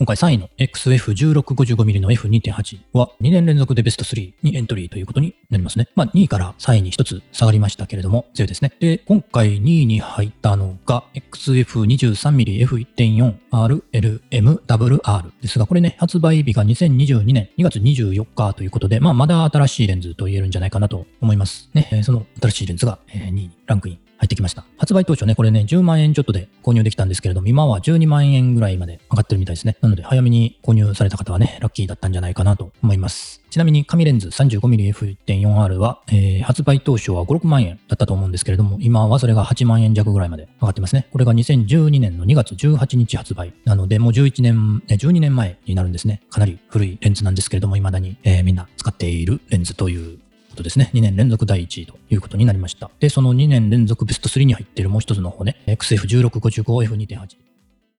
今回3位の XF1655mm の F2.8 は2年連続でベスト3にエントリーということになりますね。まあ2位から3位に1つ下がりましたけれども強いですね。で、今回2位に入ったのが XF23mm F1.4RLMWR ですが、これね、発売日が2022年2月24日ということで、まあまだ新しいレンズと言えるんじゃないかなと思いますね。その新しいレンズが2位にランクインってきました。発売当初ね、これね、10万円ちょっとで購入できたんですけれども、今は12万円ぐらいまで上がってるみたいですね。なので、早めに購入された方はね、ラッキーだったんじゃないかなと思います。ちなみに、紙レンズ 35mmF1.4R は、えー、発売当初は5、6万円だったと思うんですけれども、今はそれが8万円弱ぐらいまで上がってますね。これが2012年の2月18日発売。なので、もう11年、12年前になるんですね。かなり古いレンズなんですけれども、未だに、えー、みんな使っているレンズというとですね。2年連続第1位ということになりました。で、その2年連続ベスト3に入っているもう一つの方ね、XF1655F2.8。